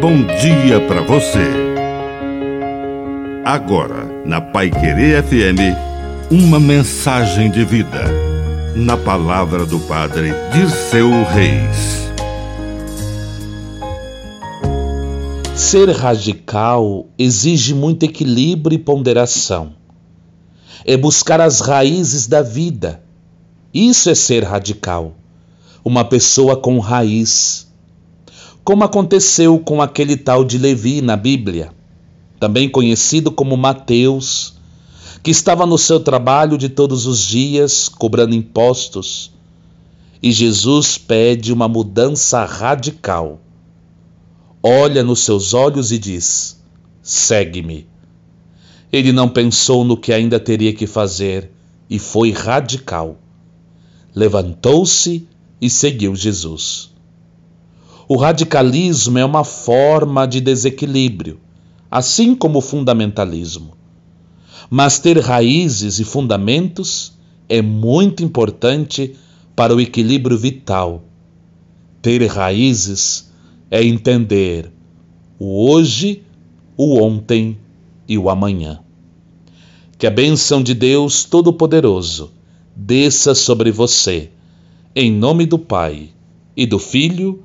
bom dia para você. Agora, na Pai Querer FM, uma mensagem de vida. Na palavra do Padre Dirceu Reis. Ser radical exige muito equilíbrio e ponderação. É buscar as raízes da vida. Isso é ser radical. Uma pessoa com raiz como aconteceu com aquele tal de Levi na Bíblia, também conhecido como Mateus, que estava no seu trabalho de todos os dias cobrando impostos. E Jesus pede uma mudança radical. Olha nos seus olhos e diz: segue-me. Ele não pensou no que ainda teria que fazer e foi radical. Levantou-se e seguiu Jesus. O radicalismo é uma forma de desequilíbrio, assim como o fundamentalismo. Mas ter raízes e fundamentos é muito importante para o equilíbrio vital. Ter raízes é entender o hoje, o ontem e o amanhã. Que a bênção de Deus Todo-Poderoso desça sobre você, em nome do Pai e do Filho